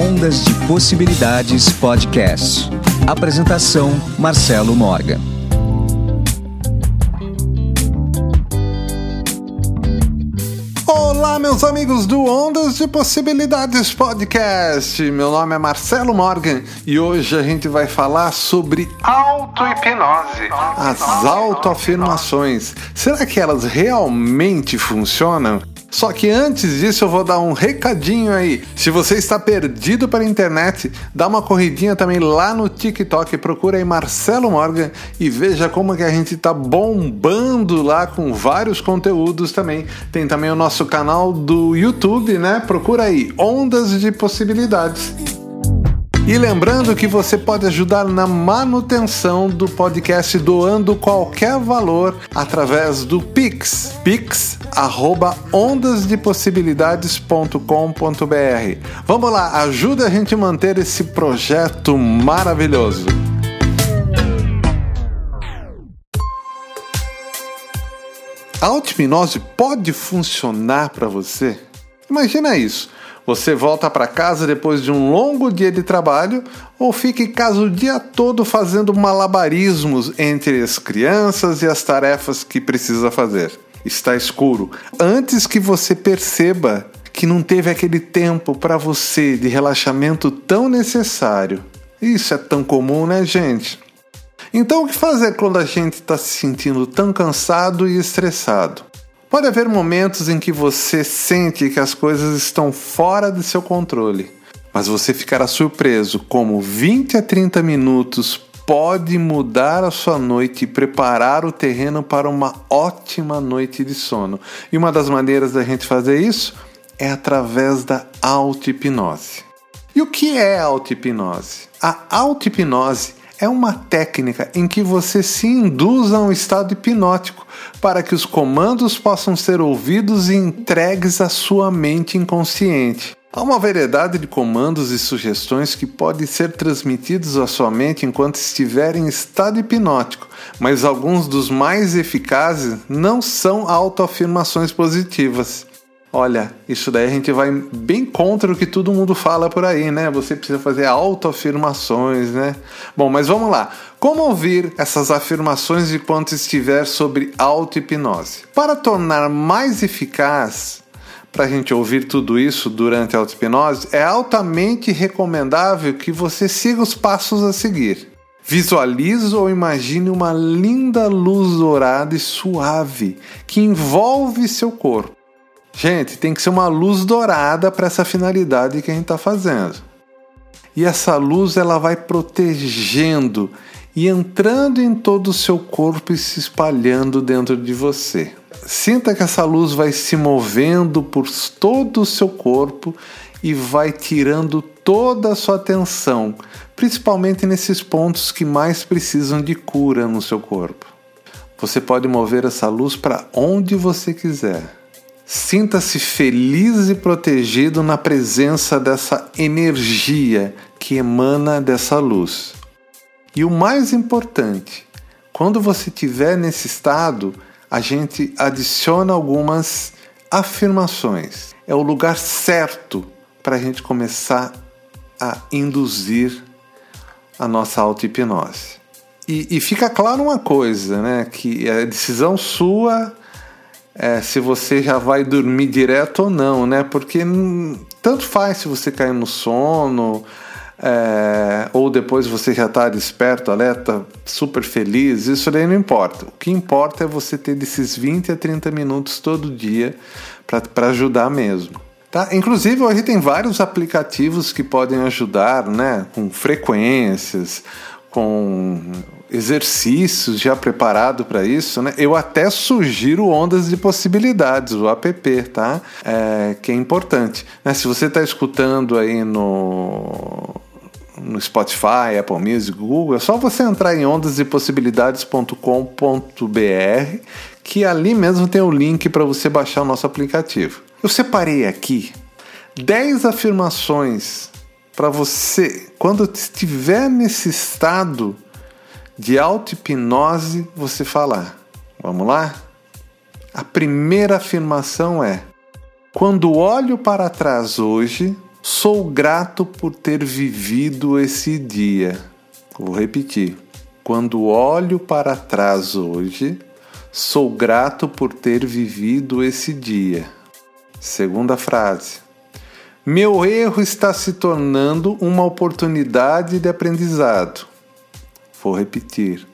Ondas de Possibilidades Podcast. Apresentação: Marcelo Morgan. Olá, meus amigos do Ondas de Possibilidades Podcast. Meu nome é Marcelo Morgan e hoje a gente vai falar sobre auto-hipnose, as autoafirmações. Será que elas realmente funcionam? Só que antes disso eu vou dar um recadinho aí. Se você está perdido pela internet, dá uma corridinha também lá no TikTok, procura aí Marcelo Morgan e veja como que a gente tá bombando lá com vários conteúdos também. Tem também o nosso canal do YouTube, né? Procura aí Ondas de Possibilidades. E lembrando que você pode ajudar na manutenção do podcast doando qualquer valor através do Pix, pix@ondasdepossibilidades.com.br. Vamos lá, ajuda a gente a manter esse projeto maravilhoso. A auto-hipnose pode funcionar para você? Imagina isso. Você volta para casa depois de um longo dia de trabalho ou fica em casa o dia todo fazendo malabarismos entre as crianças e as tarefas que precisa fazer. Está escuro. Antes que você perceba que não teve aquele tempo para você de relaxamento tão necessário. Isso é tão comum, né, gente? Então, o que fazer quando a gente está se sentindo tão cansado e estressado? Pode haver momentos em que você sente que as coisas estão fora de seu controle, mas você ficará surpreso como 20 a 30 minutos pode mudar a sua noite e preparar o terreno para uma ótima noite de sono. E uma das maneiras da gente fazer isso é através da auto-hipnose. E o que é auto-hipnose? A auto-hipnose é uma técnica em que você se induz a um estado hipnótico para que os comandos possam ser ouvidos e entregues à sua mente inconsciente. Há uma variedade de comandos e sugestões que podem ser transmitidos à sua mente enquanto estiver em estado hipnótico, mas alguns dos mais eficazes não são autoafirmações positivas. Olha, isso daí a gente vai bem contra o que todo mundo fala por aí, né? Você precisa fazer autoafirmações, né? Bom, mas vamos lá. Como ouvir essas afirmações enquanto estiver sobre auto-hipnose? Para tornar mais eficaz, para a gente ouvir tudo isso durante a auto-hipnose, é altamente recomendável que você siga os passos a seguir. Visualize ou imagine uma linda luz dourada e suave que envolve seu corpo. Gente, tem que ser uma luz dourada para essa finalidade que a gente está fazendo. E essa luz ela vai protegendo e entrando em todo o seu corpo e se espalhando dentro de você. Sinta que essa luz vai se movendo por todo o seu corpo e vai tirando toda a sua atenção, principalmente nesses pontos que mais precisam de cura no seu corpo. Você pode mover essa luz para onde você quiser. Sinta-se feliz e protegido na presença dessa energia que emana dessa luz. E o mais importante, quando você estiver nesse estado, a gente adiciona algumas afirmações. É o lugar certo para a gente começar a induzir a nossa auto-hipnose. E, e, fica claro uma coisa, né? Que é decisão sua é, se você já vai dormir direto ou não, né? Porque tanto faz se você cair no sono, é, ou depois você já está desperto, alerta, super feliz, isso daí não importa. O que importa é você ter desses 20 a 30 minutos todo dia para ajudar mesmo. Tá? Inclusive, hoje tem vários aplicativos que podem ajudar, né? Com frequências, com exercícios já preparado para isso, né? Eu até sugiro Ondas de Possibilidades, o app, tá? É, que é importante. Né? Se você está escutando aí no no Spotify, Apple Music, Google, é só você entrar em ondasdepossibilidades.com.br que ali mesmo tem o link para você baixar o nosso aplicativo. Eu separei aqui 10 afirmações para você, quando estiver nesse estado de auto-hipnose você falar. Vamos lá? A primeira afirmação é: quando olho para trás hoje, Sou grato por ter vivido esse dia. Vou repetir. Quando olho para trás hoje, sou grato por ter vivido esse dia. Segunda frase. Meu erro está se tornando uma oportunidade de aprendizado. Vou repetir.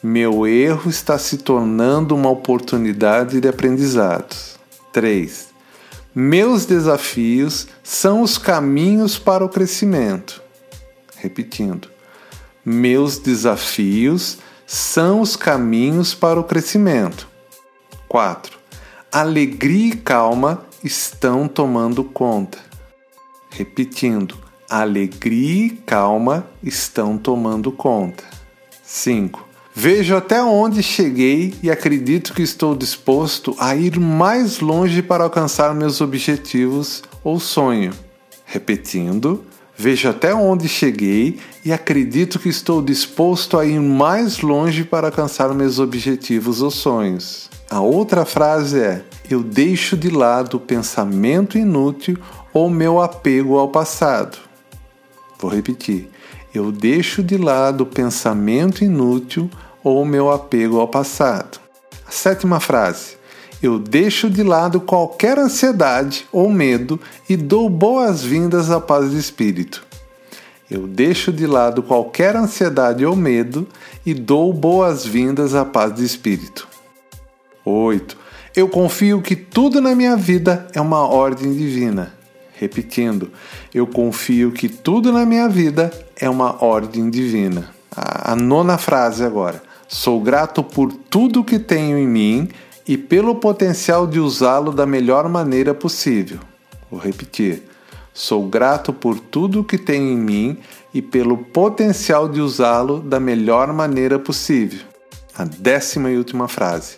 Meu erro está se tornando uma oportunidade de aprendizado. 3. Meus desafios são os caminhos para o crescimento. Repetindo. Meus desafios são os caminhos para o crescimento. 4. Alegria e calma estão tomando conta. Repetindo, alegria e calma estão tomando conta. 5. Vejo até onde cheguei e acredito que estou disposto a ir mais longe para alcançar meus objetivos ou sonho. Repetindo, vejo até onde cheguei e acredito que estou disposto a ir mais longe para alcançar meus objetivos ou sonhos. A outra frase é: Eu deixo de lado o pensamento inútil ou meu apego ao passado. Vou repetir. Eu deixo de lado o pensamento inútil ou meu apego ao passado. A sétima frase. Eu deixo de lado qualquer ansiedade ou medo e dou boas-vindas à paz de espírito. Eu deixo de lado qualquer ansiedade ou medo e dou boas-vindas à paz de espírito. 8. Eu confio que tudo na minha vida é uma ordem divina. Repetindo, eu confio que tudo na minha vida é uma ordem divina. A, a nona frase agora. Sou grato por tudo que tenho em mim e pelo potencial de usá-lo da melhor maneira possível. Vou repetir. Sou grato por tudo que tenho em mim e pelo potencial de usá-lo da melhor maneira possível. A décima e última frase.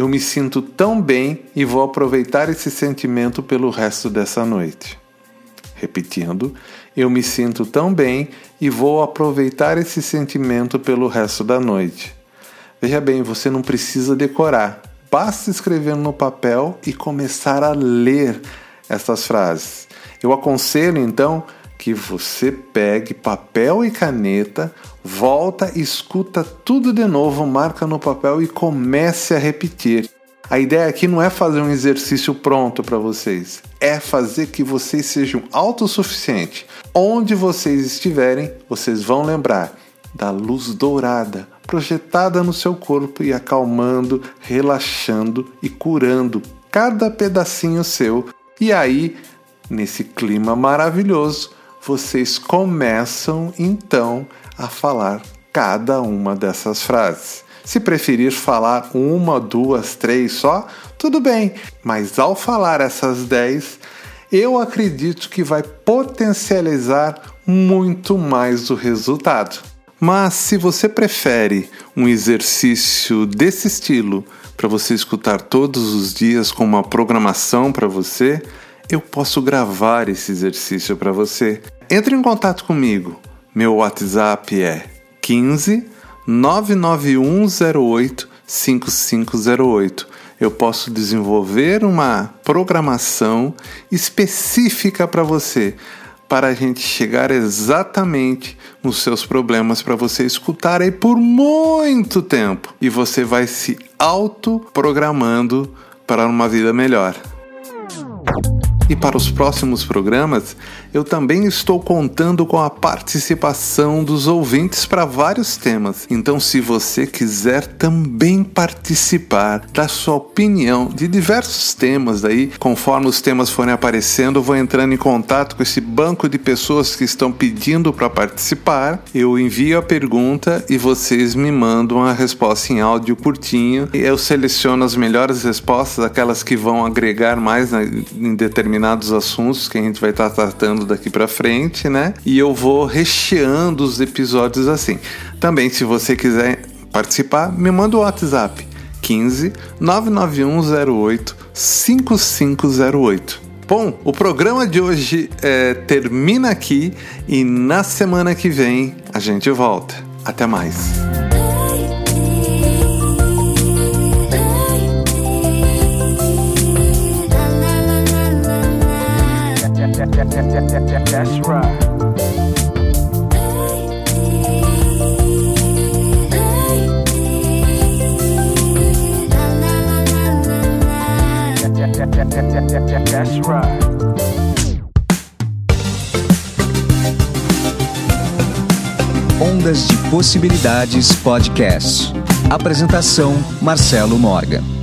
Eu me sinto tão bem e vou aproveitar esse sentimento pelo resto dessa noite. Repetindo, eu me sinto tão bem e vou aproveitar esse sentimento pelo resto da noite. Veja bem, você não precisa decorar, basta escrever no papel e começar a ler essas frases. Eu aconselho então que você pegue papel e caneta, volta, escuta tudo de novo, marca no papel e comece a repetir. A ideia aqui não é fazer um exercício pronto para vocês, é fazer que vocês sejam autossuficientes. Onde vocês estiverem, vocês vão lembrar da luz dourada projetada no seu corpo e acalmando, relaxando e curando cada pedacinho seu. E aí, nesse clima maravilhoso, vocês começam então a falar cada uma dessas frases. Se preferir falar uma, duas, três só, tudo bem, mas ao falar essas dez, eu acredito que vai potencializar muito mais o resultado. Mas se você prefere um exercício desse estilo para você escutar todos os dias com uma programação para você, eu posso gravar esse exercício para você. Entre em contato comigo. Meu WhatsApp é 15 99108 5508. Eu posso desenvolver uma programação específica para você para a gente chegar exatamente nos seus problemas para você escutar aí por muito tempo e você vai se autoprogramando para uma vida melhor. E para os próximos programas, eu também estou contando com a participação dos ouvintes para vários temas. Então, se você quiser também participar da sua opinião de diversos temas aí, conforme os temas forem aparecendo, eu vou entrando em contato com esse banco de pessoas que estão pedindo para participar. Eu envio a pergunta e vocês me mandam a resposta em áudio curtinho. Eu seleciono as melhores respostas, aquelas que vão agregar mais em determinado determinados assuntos que a gente vai estar tratando daqui para frente, né? E eu vou recheando os episódios assim. Também, se você quiser participar, me manda o WhatsApp 15 99108 5508. Bom, o programa de hoje é, termina aqui e na semana que vem a gente volta. Até mais. That's right. That's right. Ondas de Possibilidades Podcast. Apresentação: Marcelo Morgan.